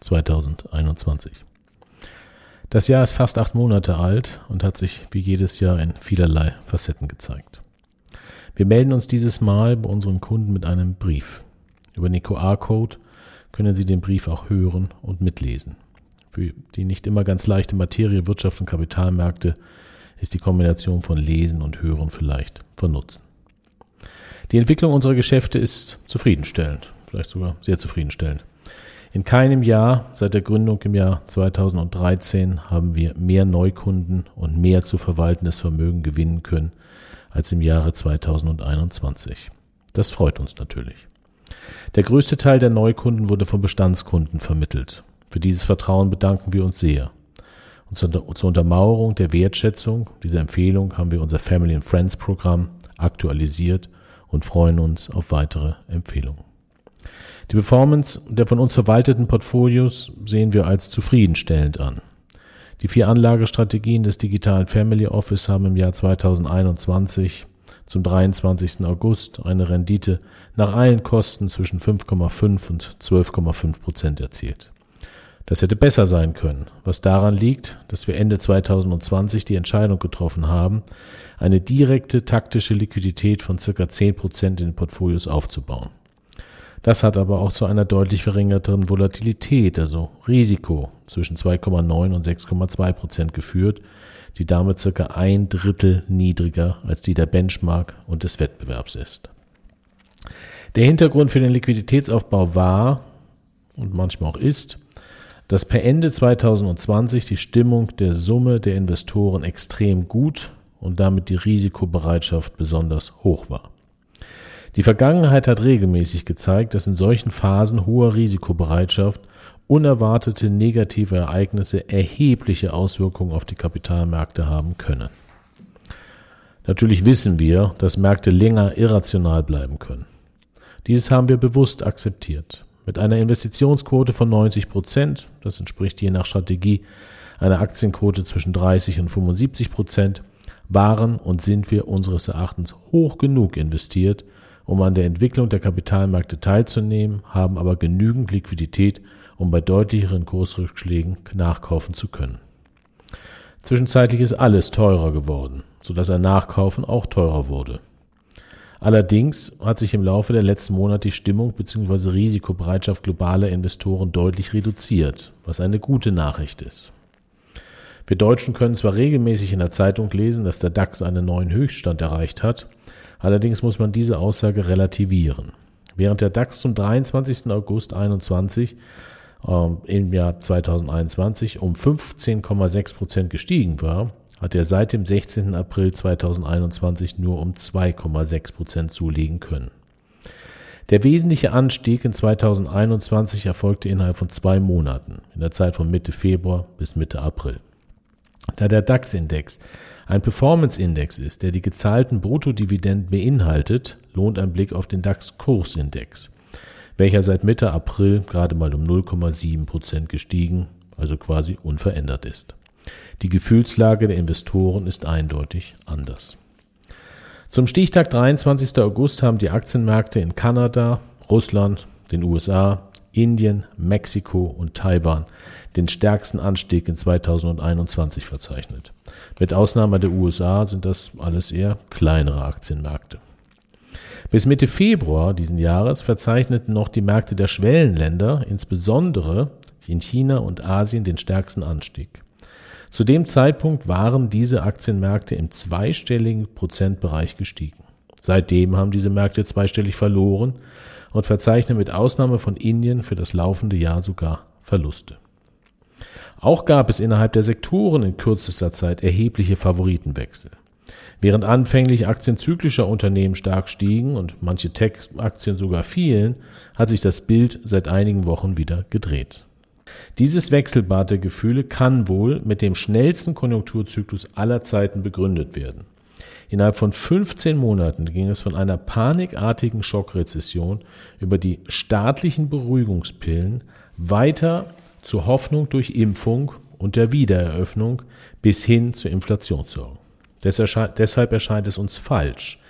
2021. Das Jahr ist fast acht Monate alt und hat sich wie jedes Jahr in vielerlei Facetten gezeigt. Wir melden uns dieses Mal bei unseren Kunden mit einem Brief. Über den QR-Code können Sie den Brief auch hören und mitlesen. Für die nicht immer ganz leichte Materie Wirtschaft und Kapitalmärkte ist die Kombination von Lesen und Hören vielleicht von Nutzen. Die Entwicklung unserer Geschäfte ist zufriedenstellend, vielleicht sogar sehr zufriedenstellend. In keinem Jahr seit der Gründung im Jahr 2013 haben wir mehr Neukunden und mehr zu verwaltendes Vermögen gewinnen können als im Jahre 2021. Das freut uns natürlich. Der größte Teil der Neukunden wurde von Bestandskunden vermittelt. Für dieses Vertrauen bedanken wir uns sehr. Und zur Untermauerung der Wertschätzung dieser Empfehlung haben wir unser Family and Friends Programm aktualisiert und freuen uns auf weitere Empfehlungen. Die Performance der von uns verwalteten Portfolios sehen wir als zufriedenstellend an. Die vier Anlagestrategien des digitalen Family Office haben im Jahr 2021 zum 23. August eine Rendite nach allen Kosten zwischen 5,5 und 12,5 Prozent erzielt. Das hätte besser sein können, was daran liegt, dass wir Ende 2020 die Entscheidung getroffen haben, eine direkte taktische Liquidität von circa 10 Prozent in den Portfolios aufzubauen. Das hat aber auch zu einer deutlich verringerten Volatilität, also Risiko, zwischen 2,9 und 6,2 Prozent geführt, die damit circa ein Drittel niedriger als die der Benchmark und des Wettbewerbs ist. Der Hintergrund für den Liquiditätsaufbau war und manchmal auch ist, dass per Ende 2020 die Stimmung der Summe der Investoren extrem gut und damit die Risikobereitschaft besonders hoch war. Die Vergangenheit hat regelmäßig gezeigt, dass in solchen Phasen hoher Risikobereitschaft unerwartete negative Ereignisse erhebliche Auswirkungen auf die Kapitalmärkte haben können. Natürlich wissen wir, dass Märkte länger irrational bleiben können. Dieses haben wir bewusst akzeptiert. Mit einer Investitionsquote von 90 Prozent, das entspricht je nach Strategie einer Aktienquote zwischen 30 und 75 Prozent, waren und sind wir unseres Erachtens hoch genug investiert, um an der Entwicklung der Kapitalmärkte teilzunehmen, haben aber genügend Liquidität, um bei deutlicheren Kursrückschlägen nachkaufen zu können. Zwischenzeitlich ist alles teurer geworden, sodass ein Nachkaufen auch teurer wurde. Allerdings hat sich im Laufe der letzten Monate die Stimmung bzw. Risikobereitschaft globaler Investoren deutlich reduziert, was eine gute Nachricht ist. Wir Deutschen können zwar regelmäßig in der Zeitung lesen, dass der DAX einen neuen Höchststand erreicht hat, Allerdings muss man diese Aussage relativieren. Während der DAX zum 23. August 2021 äh, im Jahr 2021 um 15,6 Prozent gestiegen war, hat er seit dem 16. April 2021 nur um 2,6 Prozent zulegen können. Der wesentliche Anstieg in 2021 erfolgte innerhalb von zwei Monaten, in der Zeit von Mitte Februar bis Mitte April. Da der DAX-Index ein Performance-Index ist, der die gezahlten Bruttodividenden beinhaltet, lohnt ein Blick auf den DAX-Kursindex, welcher seit Mitte April gerade mal um 0,7 Prozent gestiegen, also quasi unverändert ist. Die Gefühlslage der Investoren ist eindeutig anders. Zum Stichtag 23. August haben die Aktienmärkte in Kanada, Russland, den USA, Indien, Mexiko und Taiwan den stärksten Anstieg in 2021 verzeichnet. Mit Ausnahme der USA sind das alles eher kleinere Aktienmärkte. Bis Mitte Februar diesen Jahres verzeichneten noch die Märkte der Schwellenländer, insbesondere in China und Asien, den stärksten Anstieg. Zu dem Zeitpunkt waren diese Aktienmärkte im zweistelligen Prozentbereich gestiegen. Seitdem haben diese Märkte zweistellig verloren und verzeichnen mit Ausnahme von Indien für das laufende Jahr sogar Verluste. Auch gab es innerhalb der Sektoren in kürzester Zeit erhebliche Favoritenwechsel. Während anfänglich Aktien zyklischer Unternehmen stark stiegen und manche Tech-Aktien sogar fielen, hat sich das Bild seit einigen Wochen wieder gedreht. Dieses Wechselbad der Gefühle kann wohl mit dem schnellsten Konjunkturzyklus aller Zeiten begründet werden. Innerhalb von 15 Monaten ging es von einer panikartigen Schockrezession über die staatlichen Beruhigungspillen weiter zur Hoffnung durch Impfung und der Wiedereröffnung bis hin zu Inflationssorgen. Deshalb erscheint es uns falsch,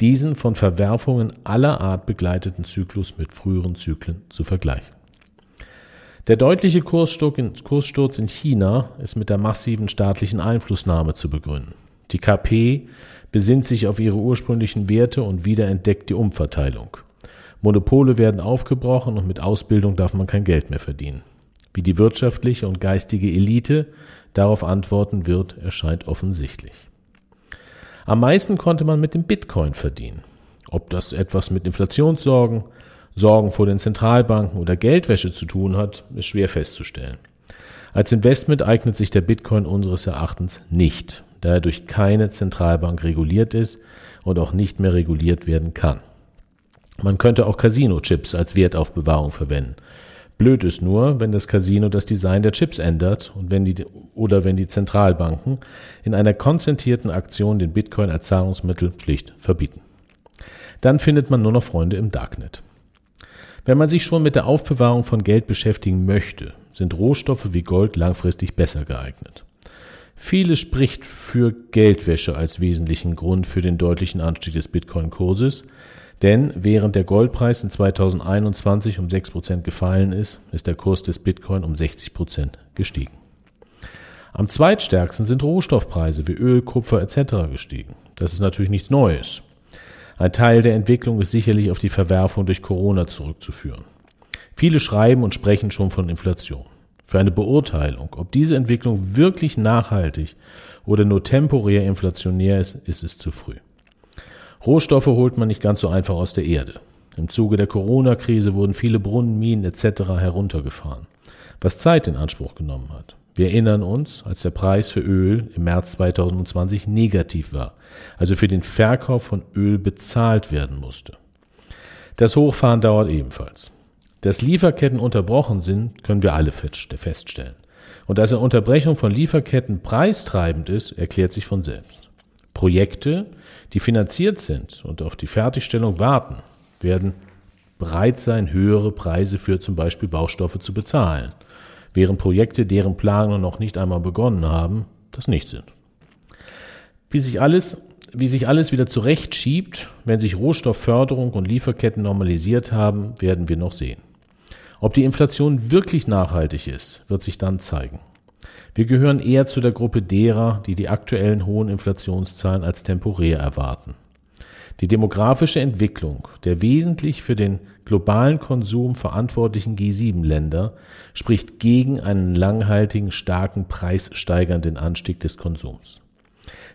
diesen von Verwerfungen aller Art begleiteten Zyklus mit früheren Zyklen zu vergleichen. Der deutliche Kurssturz in China ist mit der massiven staatlichen Einflussnahme zu begründen. Die KP besinnt sich auf ihre ursprünglichen Werte und wiederentdeckt die Umverteilung. Monopole werden aufgebrochen und mit Ausbildung darf man kein Geld mehr verdienen. Wie die wirtschaftliche und geistige Elite darauf antworten wird, erscheint offensichtlich. Am meisten konnte man mit dem Bitcoin verdienen. Ob das etwas mit Inflationssorgen, Sorgen vor den Zentralbanken oder Geldwäsche zu tun hat, ist schwer festzustellen. Als Investment eignet sich der Bitcoin unseres Erachtens nicht, da er durch keine Zentralbank reguliert ist und auch nicht mehr reguliert werden kann. Man könnte auch Casino-Chips als Wertaufbewahrung verwenden. Blöd ist nur, wenn das Casino das Design der Chips ändert und wenn die, oder wenn die Zentralbanken in einer konzentrierten Aktion den Bitcoin als Zahlungsmittel schlicht verbieten. Dann findet man nur noch Freunde im Darknet. Wenn man sich schon mit der Aufbewahrung von Geld beschäftigen möchte, sind Rohstoffe wie Gold langfristig besser geeignet. Vieles spricht für Geldwäsche als wesentlichen Grund für den deutlichen Anstieg des Bitcoin-Kurses, denn während der Goldpreis in 2021 um 6% gefallen ist, ist der Kurs des Bitcoin um 60% gestiegen. Am zweitstärksten sind Rohstoffpreise wie Öl, Kupfer etc. gestiegen. Das ist natürlich nichts Neues. Ein Teil der Entwicklung ist sicherlich auf die Verwerfung durch Corona zurückzuführen. Viele schreiben und sprechen schon von Inflation. Für eine Beurteilung, ob diese Entwicklung wirklich nachhaltig oder nur temporär inflationär ist, ist es zu früh. Rohstoffe holt man nicht ganz so einfach aus der Erde. Im Zuge der Corona-Krise wurden viele Brunnen, Minen etc. heruntergefahren, was Zeit in Anspruch genommen hat. Wir erinnern uns, als der Preis für Öl im März 2020 negativ war, also für den Verkauf von Öl bezahlt werden musste. Das Hochfahren dauert ebenfalls. Dass Lieferketten unterbrochen sind, können wir alle feststellen. Und dass eine Unterbrechung von Lieferketten preistreibend ist, erklärt sich von selbst. Projekte, die finanziert sind und auf die Fertigstellung warten, werden bereit sein, höhere Preise für zum Beispiel Baustoffe zu bezahlen während Projekte, deren Planungen noch nicht einmal begonnen haben, das nicht sind. Wie sich alles, wie sich alles wieder zurechtschiebt, wenn sich Rohstoffförderung und Lieferketten normalisiert haben, werden wir noch sehen. Ob die Inflation wirklich nachhaltig ist, wird sich dann zeigen. Wir gehören eher zu der Gruppe derer, die die aktuellen hohen Inflationszahlen als temporär erwarten. Die demografische Entwicklung der wesentlich für den globalen Konsum verantwortlichen G7-Länder spricht gegen einen langhaltigen, starken, preissteigernden Anstieg des Konsums.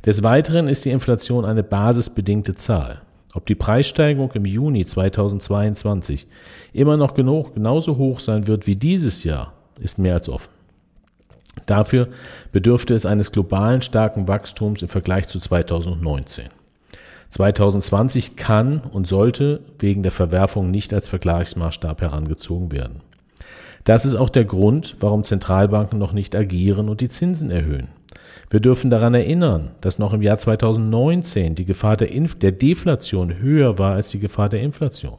Des Weiteren ist die Inflation eine basisbedingte Zahl. Ob die Preissteigerung im Juni 2022 immer noch genug, genauso hoch sein wird wie dieses Jahr, ist mehr als offen. Dafür bedürfte es eines globalen starken Wachstums im Vergleich zu 2019. 2020 kann und sollte wegen der Verwerfung nicht als Vergleichsmaßstab herangezogen werden. Das ist auch der Grund, warum Zentralbanken noch nicht agieren und die Zinsen erhöhen. Wir dürfen daran erinnern, dass noch im Jahr 2019 die Gefahr der, Inf der Deflation höher war als die Gefahr der Inflation.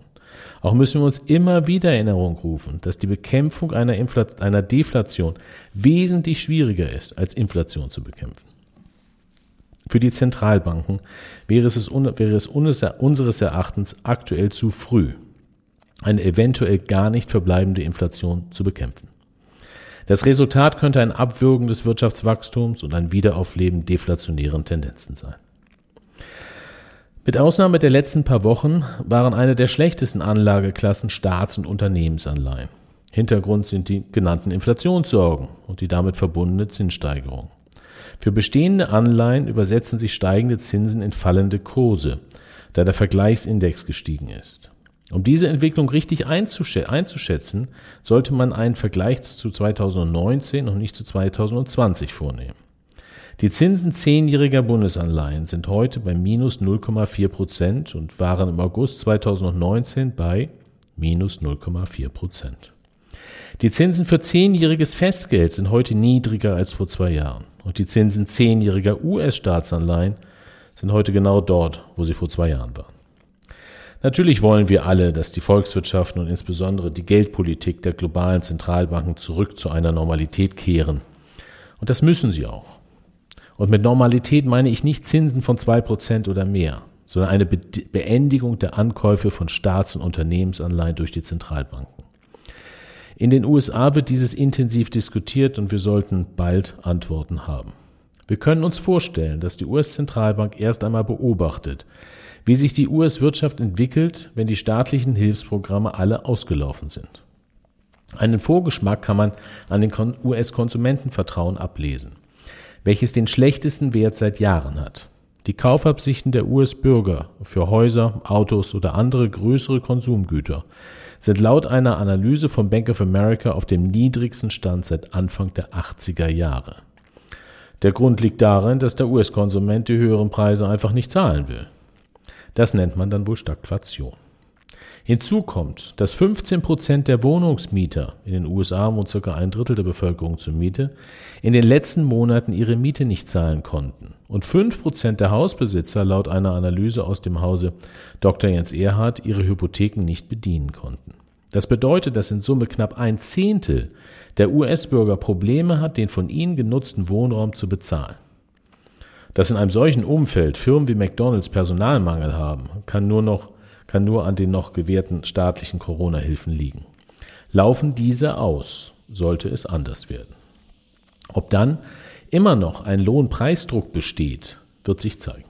Auch müssen wir uns immer wieder Erinnerung rufen, dass die Bekämpfung einer, Infl einer Deflation wesentlich schwieriger ist, als Inflation zu bekämpfen. Für die Zentralbanken wäre es, wäre es unseres Erachtens aktuell zu früh, eine eventuell gar nicht verbleibende Inflation zu bekämpfen. Das Resultat könnte ein Abwürgen des Wirtschaftswachstums und ein Wiederaufleben deflationären Tendenzen sein. Mit Ausnahme der letzten paar Wochen waren eine der schlechtesten Anlageklassen Staats- und Unternehmensanleihen. Hintergrund sind die genannten Inflationssorgen und die damit verbundene Zinssteigerung. Für bestehende Anleihen übersetzen sich steigende Zinsen in fallende Kurse, da der Vergleichsindex gestiegen ist. Um diese Entwicklung richtig einzuschätzen, sollte man einen Vergleich zu 2019 und nicht zu 2020 vornehmen. Die Zinsen zehnjähriger Bundesanleihen sind heute bei minus 0,4 Prozent und waren im August 2019 bei minus 0,4 Prozent. Die Zinsen für zehnjähriges Festgeld sind heute niedriger als vor zwei Jahren. Und die Zinsen zehnjähriger US-Staatsanleihen sind heute genau dort, wo sie vor zwei Jahren waren. Natürlich wollen wir alle, dass die Volkswirtschaften und insbesondere die Geldpolitik der globalen Zentralbanken zurück zu einer Normalität kehren. Und das müssen sie auch. Und mit Normalität meine ich nicht Zinsen von zwei Prozent oder mehr, sondern eine Beendigung der Ankäufe von Staats- und Unternehmensanleihen durch die Zentralbanken. In den USA wird dieses intensiv diskutiert und wir sollten bald Antworten haben. Wir können uns vorstellen, dass die US-Zentralbank erst einmal beobachtet, wie sich die US-Wirtschaft entwickelt, wenn die staatlichen Hilfsprogramme alle ausgelaufen sind. Einen Vorgeschmack kann man an den US-Konsumentenvertrauen ablesen, welches den schlechtesten Wert seit Jahren hat. Die Kaufabsichten der US-Bürger für Häuser, Autos oder andere größere Konsumgüter sind laut einer Analyse von Bank of America auf dem niedrigsten Stand seit Anfang der 80er Jahre. Der Grund liegt darin, dass der US-Konsument die höheren Preise einfach nicht zahlen will. Das nennt man dann wohl Stagflation. Hinzu kommt, dass 15 Prozent der Wohnungsmieter in den USA, wo circa ein Drittel der Bevölkerung zur Miete, in den letzten Monaten ihre Miete nicht zahlen konnten. Und 5 Prozent der Hausbesitzer laut einer Analyse aus dem Hause Dr. Jens Erhard ihre Hypotheken nicht bedienen konnten. Das bedeutet, dass in Summe knapp ein Zehntel der US-Bürger Probleme hat, den von ihnen genutzten Wohnraum zu bezahlen. Dass in einem solchen Umfeld Firmen wie McDonald's Personalmangel haben, kann nur noch kann nur an den noch gewährten staatlichen Corona-Hilfen liegen. Laufen diese aus, sollte es anders werden. Ob dann immer noch ein Lohnpreisdruck besteht, wird sich zeigen.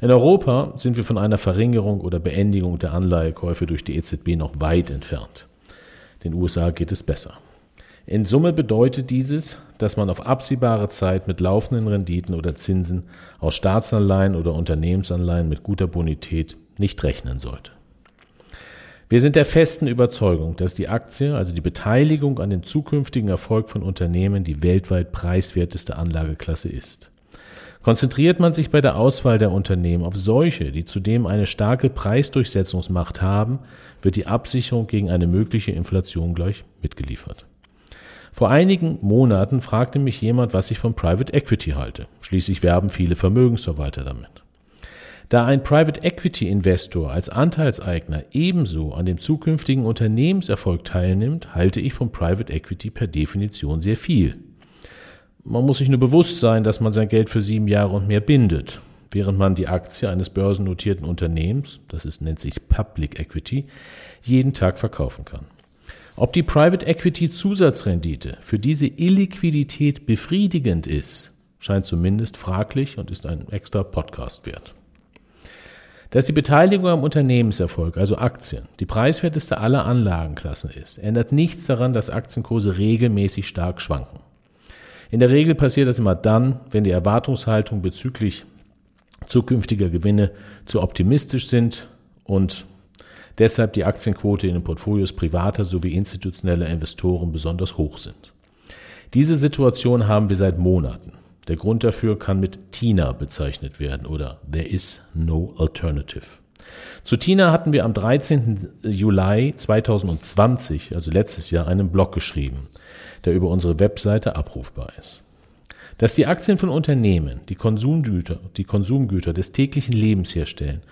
In Europa sind wir von einer Verringerung oder Beendigung der Anleihekäufe durch die EZB noch weit entfernt. Den USA geht es besser. In Summe bedeutet dieses, dass man auf absehbare Zeit mit laufenden Renditen oder Zinsen aus Staatsanleihen oder Unternehmensanleihen mit guter Bonität nicht rechnen sollte. Wir sind der festen Überzeugung, dass die Aktie, also die Beteiligung an dem zukünftigen Erfolg von Unternehmen, die weltweit preiswerteste Anlageklasse ist. Konzentriert man sich bei der Auswahl der Unternehmen auf solche, die zudem eine starke Preisdurchsetzungsmacht haben, wird die Absicherung gegen eine mögliche Inflation gleich mitgeliefert. Vor einigen Monaten fragte mich jemand, was ich von Private Equity halte. Schließlich werben viele Vermögensverwalter damit. Da ein Private Equity Investor als Anteilseigner ebenso an dem zukünftigen Unternehmenserfolg teilnimmt, halte ich von Private Equity per Definition sehr viel. Man muss sich nur bewusst sein, dass man sein Geld für sieben Jahre und mehr bindet, während man die Aktie eines börsennotierten Unternehmens, das ist, nennt sich Public Equity, jeden Tag verkaufen kann. Ob die Private Equity Zusatzrendite für diese Illiquidität befriedigend ist, scheint zumindest fraglich und ist ein extra Podcast wert. Dass die Beteiligung am Unternehmenserfolg, also Aktien, die preiswerteste aller Anlagenklassen ist, ändert nichts daran, dass Aktienkurse regelmäßig stark schwanken. In der Regel passiert das immer dann, wenn die Erwartungshaltung bezüglich zukünftiger Gewinne zu optimistisch sind und deshalb die Aktienquote in den Portfolios privater sowie institutioneller Investoren besonders hoch sind. Diese Situation haben wir seit Monaten. Der Grund dafür kann mit TINA bezeichnet werden oder There is no alternative. Zu TINA hatten wir am 13. Juli 2020, also letztes Jahr, einen Blog geschrieben, der über unsere Webseite abrufbar ist. Dass die Aktien von Unternehmen, die Konsumgüter, die Konsumgüter des täglichen Lebens herstellen,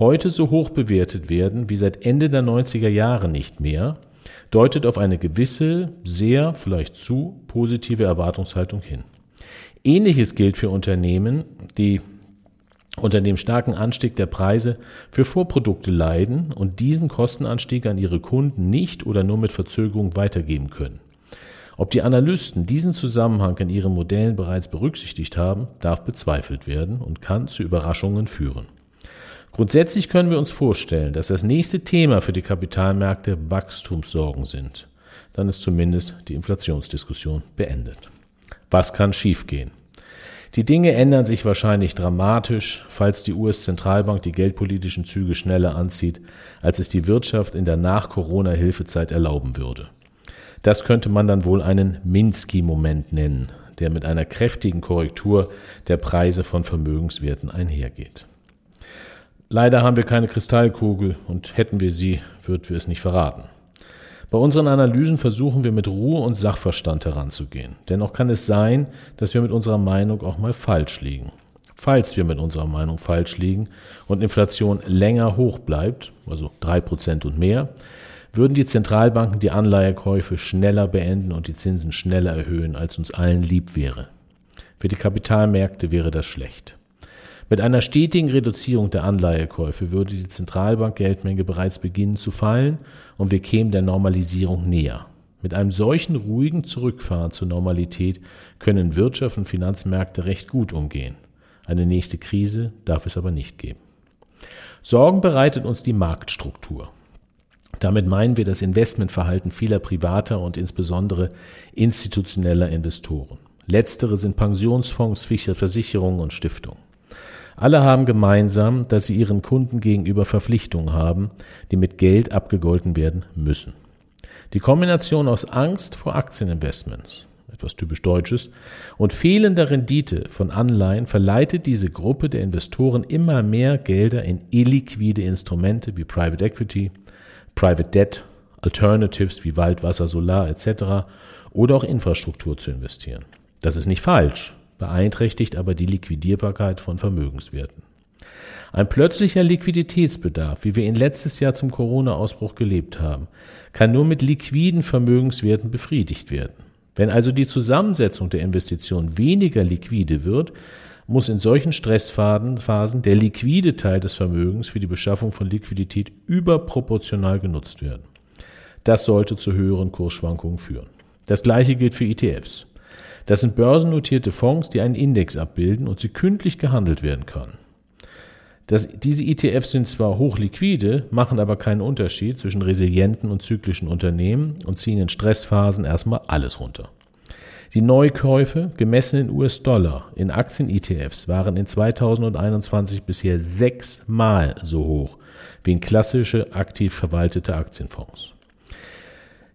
heute so hoch bewertet werden wie seit Ende der 90er Jahre nicht mehr, deutet auf eine gewisse, sehr, vielleicht zu positive Erwartungshaltung hin. Ähnliches gilt für Unternehmen, die unter dem starken Anstieg der Preise für Vorprodukte leiden und diesen Kostenanstieg an ihre Kunden nicht oder nur mit Verzögerung weitergeben können. Ob die Analysten diesen Zusammenhang in ihren Modellen bereits berücksichtigt haben, darf bezweifelt werden und kann zu Überraschungen führen. Grundsätzlich können wir uns vorstellen, dass das nächste Thema für die Kapitalmärkte Wachstumssorgen sind. Dann ist zumindest die Inflationsdiskussion beendet. Was kann schiefgehen? Die Dinge ändern sich wahrscheinlich dramatisch, falls die US-Zentralbank die geldpolitischen Züge schneller anzieht, als es die Wirtschaft in der Nach-Corona-Hilfezeit erlauben würde. Das könnte man dann wohl einen Minsky-Moment nennen, der mit einer kräftigen Korrektur der Preise von Vermögenswerten einhergeht. Leider haben wir keine Kristallkugel und hätten wir sie, würden wir es nicht verraten. Bei unseren Analysen versuchen wir mit Ruhe und Sachverstand heranzugehen. Dennoch kann es sein, dass wir mit unserer Meinung auch mal falsch liegen. Falls wir mit unserer Meinung falsch liegen und Inflation länger hoch bleibt, also drei Prozent und mehr, würden die Zentralbanken die Anleihekäufe schneller beenden und die Zinsen schneller erhöhen, als uns allen lieb wäre. Für die Kapitalmärkte wäre das schlecht. Mit einer stetigen Reduzierung der Anleihekäufe würde die Zentralbankgeldmenge bereits beginnen zu fallen und wir kämen der Normalisierung näher. Mit einem solchen ruhigen Zurückfahren zur Normalität können Wirtschaft und Finanzmärkte recht gut umgehen. Eine nächste Krise darf es aber nicht geben. Sorgen bereitet uns die Marktstruktur. Damit meinen wir das Investmentverhalten vieler privater und insbesondere institutioneller Investoren. Letztere sind Pensionsfonds, Versicherungen und Stiftungen. Alle haben gemeinsam, dass sie ihren Kunden gegenüber Verpflichtungen haben, die mit Geld abgegolten werden müssen. Die Kombination aus Angst vor Aktieninvestments, etwas typisch Deutsches, und fehlender Rendite von Anleihen verleitet diese Gruppe der Investoren immer mehr Gelder in illiquide Instrumente wie Private Equity, Private Debt, Alternatives wie Wald, Wasser, Solar etc. oder auch Infrastruktur zu investieren. Das ist nicht falsch, beeinträchtigt aber die Liquidierbarkeit von Vermögenswerten. Ein plötzlicher Liquiditätsbedarf, wie wir ihn letztes Jahr zum Corona-Ausbruch gelebt haben, kann nur mit liquiden Vermögenswerten befriedigt werden. Wenn also die Zusammensetzung der Investition weniger liquide wird, muss in solchen Stressphasen der liquide Teil des Vermögens für die Beschaffung von Liquidität überproportional genutzt werden. Das sollte zu höheren Kursschwankungen führen. Das gleiche gilt für ETFs. Das sind börsennotierte Fonds, die einen Index abbilden und sie kündlich gehandelt werden können. Das, diese ETFs sind zwar hochliquide, machen aber keinen Unterschied zwischen resilienten und zyklischen Unternehmen und ziehen in Stressphasen erstmal alles runter. Die Neukäufe, gemessen in US-Dollar, in Aktien-ETFs waren in 2021 bisher sechsmal so hoch wie in klassische aktiv verwaltete Aktienfonds.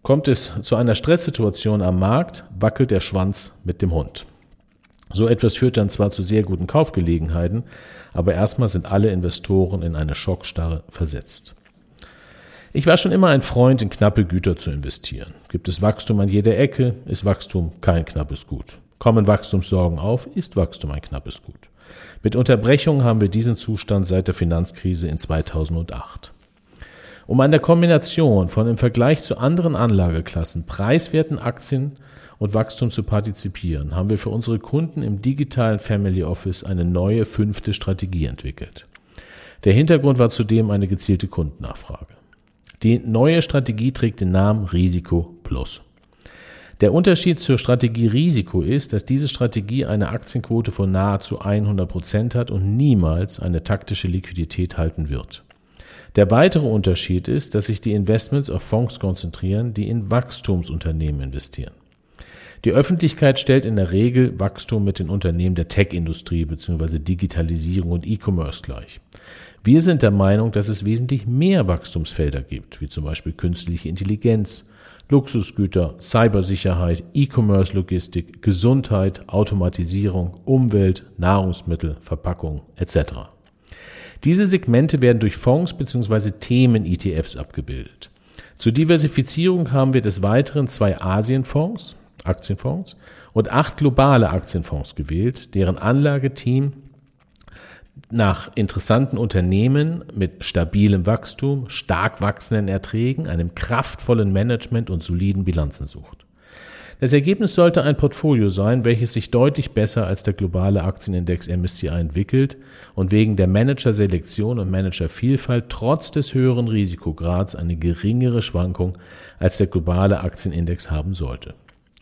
Kommt es zu einer Stresssituation am Markt, wackelt der Schwanz mit dem Hund. So etwas führt dann zwar zu sehr guten Kaufgelegenheiten, aber erstmal sind alle Investoren in eine Schockstarre versetzt. Ich war schon immer ein Freund, in knappe Güter zu investieren. Gibt es Wachstum an jeder Ecke, ist Wachstum kein knappes Gut. Kommen Wachstumssorgen auf, ist Wachstum ein knappes Gut. Mit Unterbrechung haben wir diesen Zustand seit der Finanzkrise in 2008. Um an der Kombination von im Vergleich zu anderen Anlageklassen preiswerten Aktien und Wachstum zu partizipieren, haben wir für unsere Kunden im digitalen Family Office eine neue fünfte Strategie entwickelt. Der Hintergrund war zudem eine gezielte Kundennachfrage. Die neue Strategie trägt den Namen Risiko Plus. Der Unterschied zur Strategie Risiko ist, dass diese Strategie eine Aktienquote von nahezu 100 Prozent hat und niemals eine taktische Liquidität halten wird. Der weitere Unterschied ist, dass sich die Investments auf Fonds konzentrieren, die in Wachstumsunternehmen investieren. Die Öffentlichkeit stellt in der Regel Wachstum mit den Unternehmen der Tech-Industrie bzw. Digitalisierung und E-Commerce gleich. Wir sind der Meinung, dass es wesentlich mehr Wachstumsfelder gibt, wie zum Beispiel künstliche Intelligenz, Luxusgüter, Cybersicherheit, E-Commerce-Logistik, Gesundheit, Automatisierung, Umwelt, Nahrungsmittel, Verpackung etc. Diese Segmente werden durch Fonds bzw. Themen-ETFs abgebildet. Zur Diversifizierung haben wir des Weiteren zwei Asienfonds, Aktienfonds, und acht globale Aktienfonds gewählt, deren Anlageteam nach interessanten Unternehmen mit stabilem Wachstum, stark wachsenden Erträgen, einem kraftvollen Management und soliden Bilanzen sucht. Das Ergebnis sollte ein Portfolio sein, welches sich deutlich besser als der globale Aktienindex MSCI entwickelt und wegen der Managerselektion und Managervielfalt trotz des höheren Risikokrads eine geringere Schwankung als der globale Aktienindex haben sollte.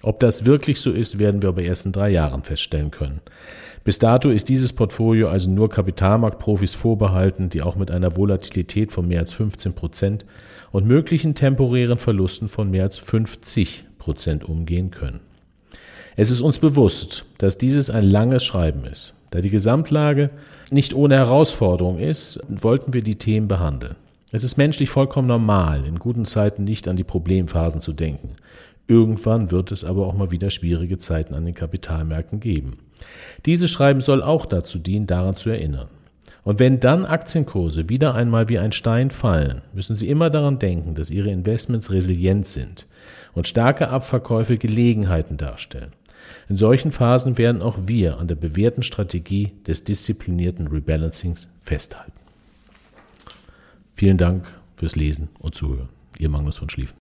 Ob das wirklich so ist, werden wir aber erst in drei Jahren feststellen können. Bis dato ist dieses Portfolio also nur Kapitalmarktprofis vorbehalten, die auch mit einer Volatilität von mehr als 15 Prozent und möglichen temporären Verlusten von mehr als 50 Prozent umgehen können. Es ist uns bewusst, dass dieses ein langes Schreiben ist. Da die Gesamtlage nicht ohne Herausforderung ist, wollten wir die Themen behandeln. Es ist menschlich vollkommen normal, in guten Zeiten nicht an die Problemphasen zu denken. Irgendwann wird es aber auch mal wieder schwierige Zeiten an den Kapitalmärkten geben. Dieses Schreiben soll auch dazu dienen, daran zu erinnern. Und wenn dann Aktienkurse wieder einmal wie ein Stein fallen, müssen Sie immer daran denken, dass Ihre Investments resilient sind und starke Abverkäufe Gelegenheiten darstellen. In solchen Phasen werden auch wir an der bewährten Strategie des disziplinierten Rebalancings festhalten. Vielen Dank fürs Lesen und Zuhören. Ihr Magnus von Schlieffen.